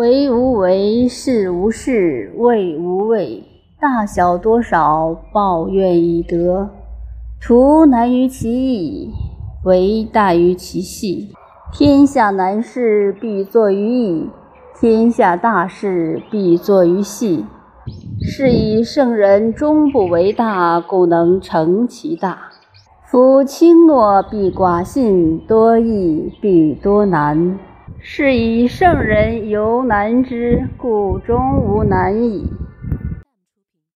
为无为，是无事，谓无畏。大小多少，报怨以德。图难于其易，为大于其细。天下难事，必作于易；天下大事，必作于细。是以圣人终不为大，故能成其大。夫轻诺必寡信，多易必多难。是以圣人犹难之，故终无难矣。